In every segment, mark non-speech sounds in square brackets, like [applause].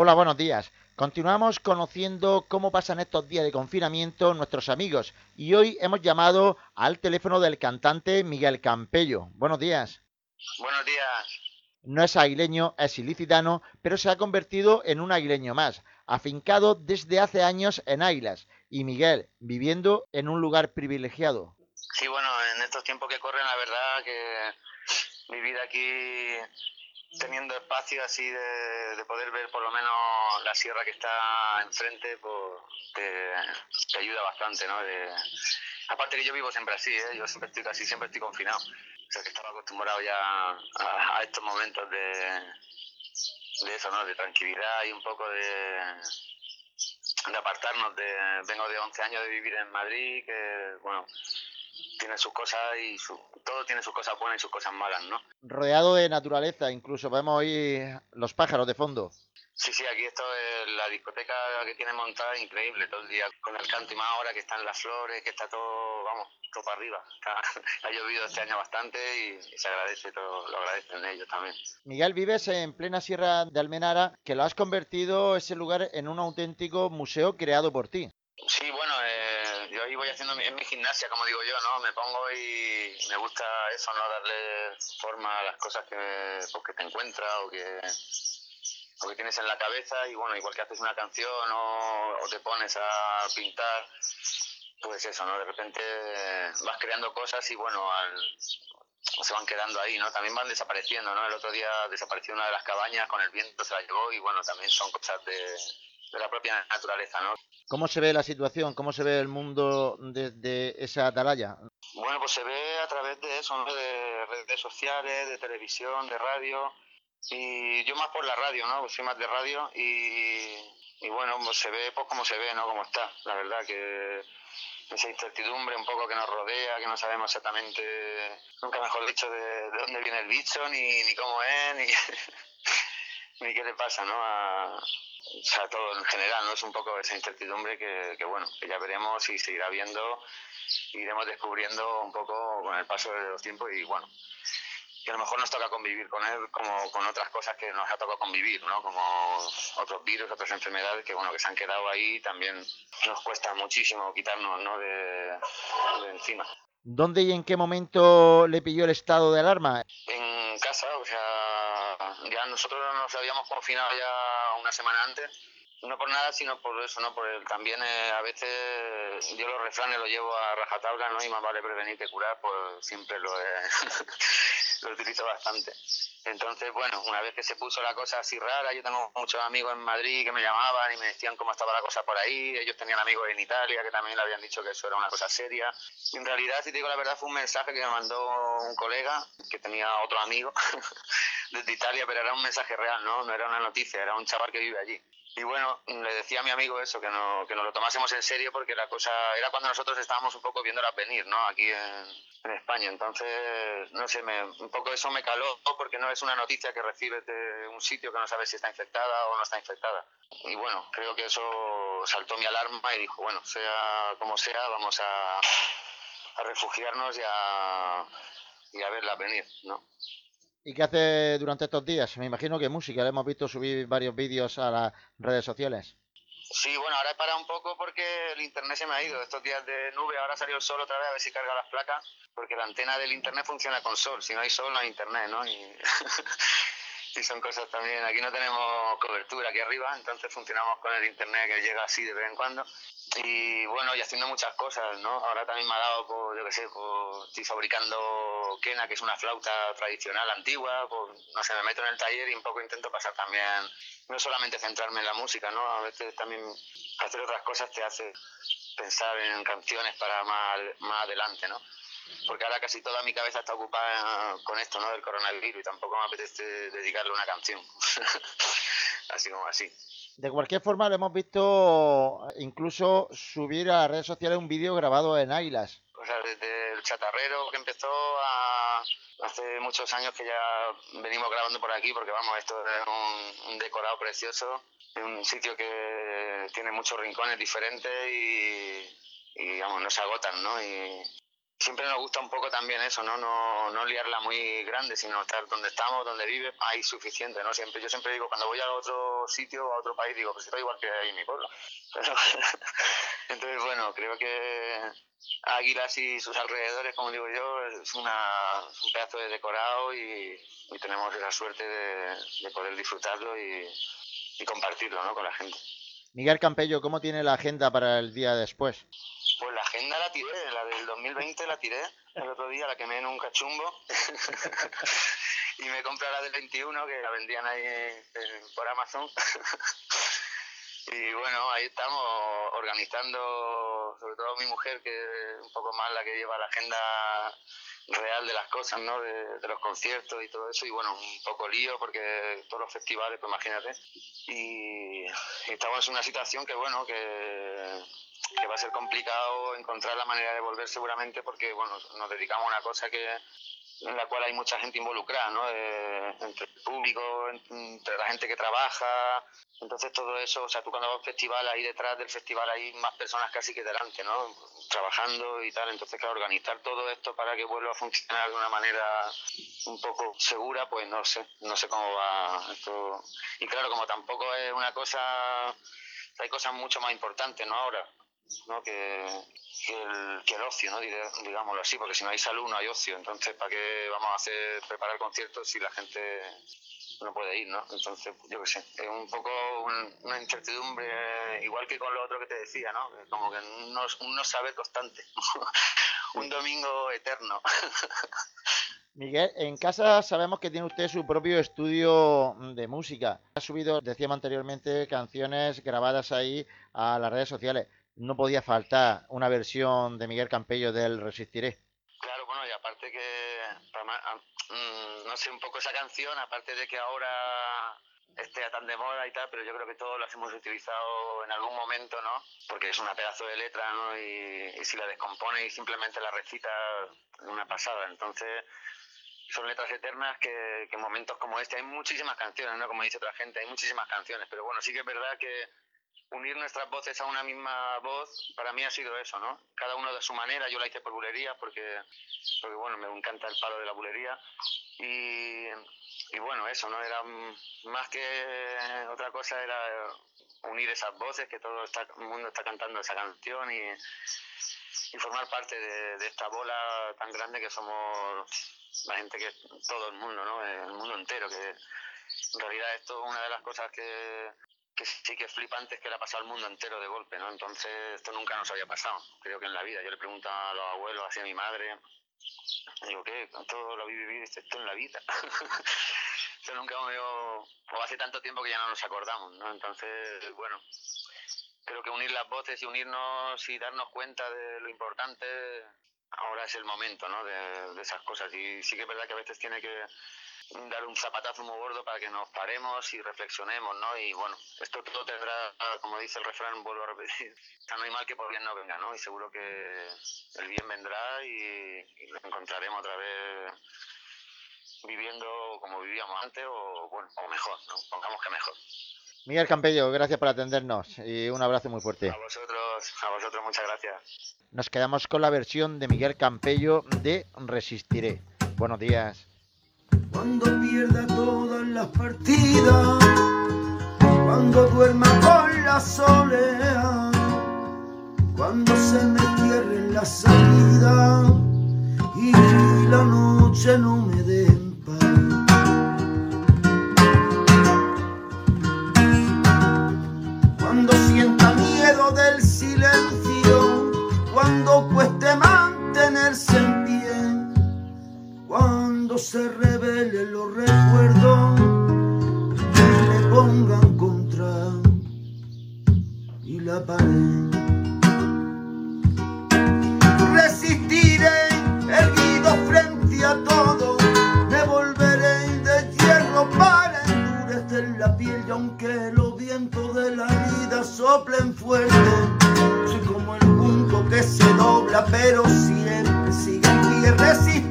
Hola, buenos días. Continuamos conociendo cómo pasan estos días de confinamiento nuestros amigos y hoy hemos llamado al teléfono del cantante Miguel Campello. Buenos días. Buenos días. No es aguileño, es ilicitano, pero se ha convertido en un aguileño más, afincado desde hace años en Ailas y Miguel viviendo en un lugar privilegiado. Sí, bueno, en estos tiempos que corren, la verdad que vivir aquí teniendo espacio así de, poder ver por lo menos la sierra que está enfrente, pues te, ayuda bastante, ¿no? aparte que yo vivo siempre así, ¿eh? yo siempre estoy casi siempre estoy confinado, o sea que estaba acostumbrado ya a, estos momentos de, de eso, ¿no? De tranquilidad y un poco de, de apartarnos de vengo de 11 años de vivir en Madrid que bueno tiene sus cosas y todo tiene sus cosas buenas y sus cosas malas, ¿no? Rodeado de naturaleza, incluso vemos ahí los pájaros de fondo. Sí, sí, aquí esto es la discoteca que tiene montada increíble todo el día, con el canto y más ahora que están las flores, que está todo, vamos, todo para arriba. [laughs] ha llovido este año bastante y, se agradece, todo, lo agradecen ellos también. Miguel, vives en plena sierra de Almenara, que lo has convertido ese lugar en un auténtico museo creado por ti. Sí, bueno, eh, yo ahí voy haciendo en mi gimnasia, como digo yo, ¿no? Me pongo y me gusta eso, ¿no? Darle forma a las cosas que, pues, que te encuentras o que, o que tienes en la cabeza y bueno, igual que haces una canción o, te pones a pintar, pues eso, ¿no? De repente vas creando cosas y bueno, al, se van quedando ahí, ¿no? También van desapareciendo, ¿no? El otro día desapareció una de las cabañas con el viento, se la llevó y bueno, también son cosas de, de la propia naturaleza, ¿no? ¿Cómo se ve la situación? ¿Cómo se ve el mundo desde esa atalaya? Bueno, pues se ve a través de eso, ¿no? de redes sociales, de televisión, de radio. Y yo más por la radio, ¿no? Pues soy más de radio y, bueno, pues se ve pues como se ve, ¿no? Como está. La verdad que esa incertidumbre un poco que nos rodea, que no sabemos exactamente, nunca mejor dicho, de, dónde viene el bicho, ni, ni cómo es, ni, [laughs] ni qué le pasa, ¿no? A, o sea, todo en general, ¿no? Es un poco esa incertidumbre que, que, bueno, que ya veremos y seguirá viendo, iremos descubriendo un poco con el paso de los tiempos y bueno, que a lo mejor nos toca convivir con él como con otras cosas que nos ha tocado convivir, ¿no? Como otros virus, otras enfermedades que, bueno, que se han quedado ahí también nos cuesta muchísimo quitarnos, ¿no? de, de encima. ¿Dónde y en qué momento le pilló el estado de alarma? En casa, o sea, ya nosotros nos habíamos confinado ya una semana antes, no por nada, sino por eso, ¿no? Por el, también eh, a veces yo los refranes los llevo a rajatabla, ¿no? Y más vale prevenir que curar, pues siempre lo, [laughs] lo utilizo bastante. Entonces, bueno, una vez que se puso la cosa así rara, yo tengo muchos amigos en Madrid que me llamaban y me decían cómo estaba la cosa por ahí, ellos tenían amigos en Italia que también le habían dicho que eso era una cosa seria. Y en realidad, si te digo la verdad, fue un mensaje que me mandó un colega que tenía otro amigo [laughs] desde Italia, pero era un mensaje real, ¿no? No era una noticia, era un chaval que vive allí. Y bueno, le decía a mi amigo eso, que, no, que nos lo tomásemos en serio porque la cosa era cuando nosotros estábamos un poco viendo la venir, ¿no? Aquí en, España. Entonces, no sé, me, un poco eso me caló porque no es una noticia que recibes de un sitio que no sabes si está infectada o no está infectada. Y bueno, creo que eso saltó mi alarma y dijo, bueno, sea como sea, vamos a, a refugiarnos y a, y a verla venir, ¿no? ¿Y qué hace durante estos días? Me imagino que música, hemos visto subir varios vídeos a las redes sociales. Sí, bueno, ahora he parado un poco porque el internet se me ha ido. Estos días de nube, ahora salió el sol otra vez a ver si carga las placas, porque la antena del internet funciona con sol. Si no hay sol, no hay internet, ¿no? [laughs] Y, son cosas también. Aquí no tenemos cobertura aquí arriba, entonces funcionamos con el internet que llega así de vez en cuando y bueno, y haciendo muchas cosas, ¿no? Ahora también me ha dado, por, yo qué sé, estoy fabricando quena, que es una flauta tradicional antigua, pues, no sé, me meto en el taller y un poco intento pasar también, no solamente centrarme en la música, ¿no? A veces también hacer otras cosas te hace pensar en canciones para más, más adelante, ¿no? Porque ahora casi toda mi cabeza está ocupada con esto, ¿no? Del coronavirus y tampoco me apetece dedicarle una canción. [laughs] así como así. De cualquier forma, lo hemos visto incluso subir a las redes sociales un vídeo grabado en Águilas. O sea, desde el chatarrero que empezó a hace muchos años que ya venimos grabando por aquí, porque vamos, esto es un, decorado precioso, un sitio que tiene muchos rincones diferentes y, y vamos, no se agotan, ¿no? Y, siempre nos gusta un poco también eso, ¿no? No, no liarla muy grande, sino estar donde estamos, donde vive, hay suficiente, ¿no? Siempre, yo siempre digo, cuando voy a otro sitio o a otro país, digo, pues está igual que ahí en mi pueblo. [laughs] [laughs] entonces, bueno, creo que Águilas y sus alrededores, como digo yo, es, una, un pedazo de decorado y, tenemos esa suerte de, poder disfrutarlo y, compartirlo ¿no? con la gente. Miguel Campello, ¿cómo tiene la agenda para el día después? Pues agenda la tiré, la del 2020 la tiré el otro día, la quemé en un cachumbo [laughs] y me compré la del 21 que la vendían ahí por Amazon. [laughs] y bueno, ahí estamos organizando, sobre todo mi mujer, que es un poco más la que lleva la agenda real de las cosas, ¿no? De, los conciertos y todo eso. Y bueno, un poco lío porque todos los festivales, pues imagínate. Y, estamos en una situación que, bueno, que, que, va a ser complicado encontrar la manera de volver seguramente porque, bueno, nos dedicamos a una cosa que en la cual hay mucha gente involucrada, ¿no? entre el público, entre la gente que trabaja. Entonces todo eso, o sea, tú cuando vas a un festival, ahí detrás del festival hay más personas casi que delante, ¿no? Trabajando y tal. Entonces, claro, organizar todo esto para que vuelva a funcionar de una manera un poco segura, pues no sé, no sé cómo va esto. Y claro, como tampoco es una cosa, hay cosas mucho más importantes, ¿no? Ahora, ¿no? Que, el, que el ocio, ¿no? digámoslo así, porque si no hay salud no hay ocio. Entonces, ¿para qué vamos a hacer preparar conciertos si la gente no puede ir, ¿no? Entonces, yo qué sé, es un poco una incertidumbre, igual que con lo otro que te decía, ¿no? Como que no, no sabe constante, [laughs] un domingo eterno. [laughs] Miguel, en casa sabemos que tiene usted su propio estudio de música. Ha subido, decíamos anteriormente, canciones grabadas ahí a las redes sociales no podía faltar una versión de Miguel Campello del Resistiré. Claro, bueno, y aparte que, ah, mm, no sé, un poco esa canción, aparte de que ahora esté tan de moda y tal, pero yo creo que todos las hemos utilizado en algún momento, ¿no? Porque es una pedazo de letra, ¿no? Y, si la descompone y simplemente la recita una pasada. Entonces, son letras eternas que, que momentos como este, hay muchísimas canciones, ¿no? Como dice otra gente, hay muchísimas canciones, pero bueno, sí que es verdad que unir nuestras voces a una misma voz, para mí ha sido eso, ¿no? Cada uno de su manera, yo la hice por bulería porque, porque bueno, me encanta el palo de la bulería y, y bueno, eso, ¿no? Era más que otra cosa, era unir esas voces, que todo está, el mundo está cantando esa canción y, y formar parte de, de, esta bola tan grande que somos la gente que todo el mundo, ¿no? El mundo entero, que en realidad esto es una de las cosas que que sí que es flipante es que le ha pasado al mundo entero de golpe, ¿no? Entonces esto nunca nos había pasado, creo que en la vida. Yo le pregunto a los abuelos, así a mi madre, digo, ¿qué? ¿Cuánto lo habéis vivido esto en la vida? [laughs] esto nunca me o hace tanto tiempo que ya no nos acordamos, ¿no? Entonces, bueno, creo que unir las voces y unirnos y darnos cuenta de lo importante, ahora es el momento, ¿no? De, de esas cosas. Y sí que es verdad que a veces tiene que dar un zapatazo muy gordo para que nos paremos y reflexionemos, ¿no? Y bueno, esto todo tendrá, como dice el refrán, vuelvo a repetir, [laughs] no hay mal que por bien no venga, ¿no? Y seguro que el bien vendrá y, lo encontraremos otra vez viviendo como vivíamos antes o, bueno, o mejor, ¿no? Pongamos que mejor. Miguel Campello, gracias por atendernos y un abrazo muy fuerte. A vosotros, a vosotros muchas gracias. Nos quedamos con la versión de Miguel Campello de Resistiré. Buenos días cuando pierda todas las partidas, cuando duerma con la soledad, cuando se me cierre la salida y la noche no me dé se los recuerdos que me pongan contra y la pared. Resistiré erguido frente a todo, me volveré de hierro para endurecer la piel y aunque los vientos de la vida soplen fuerte, soy como el punto que se dobla pero siempre sigue en pie.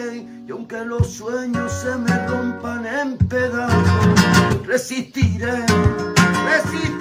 Y aunque los sueños se me rompan en pedazos, resistiré, resistiré.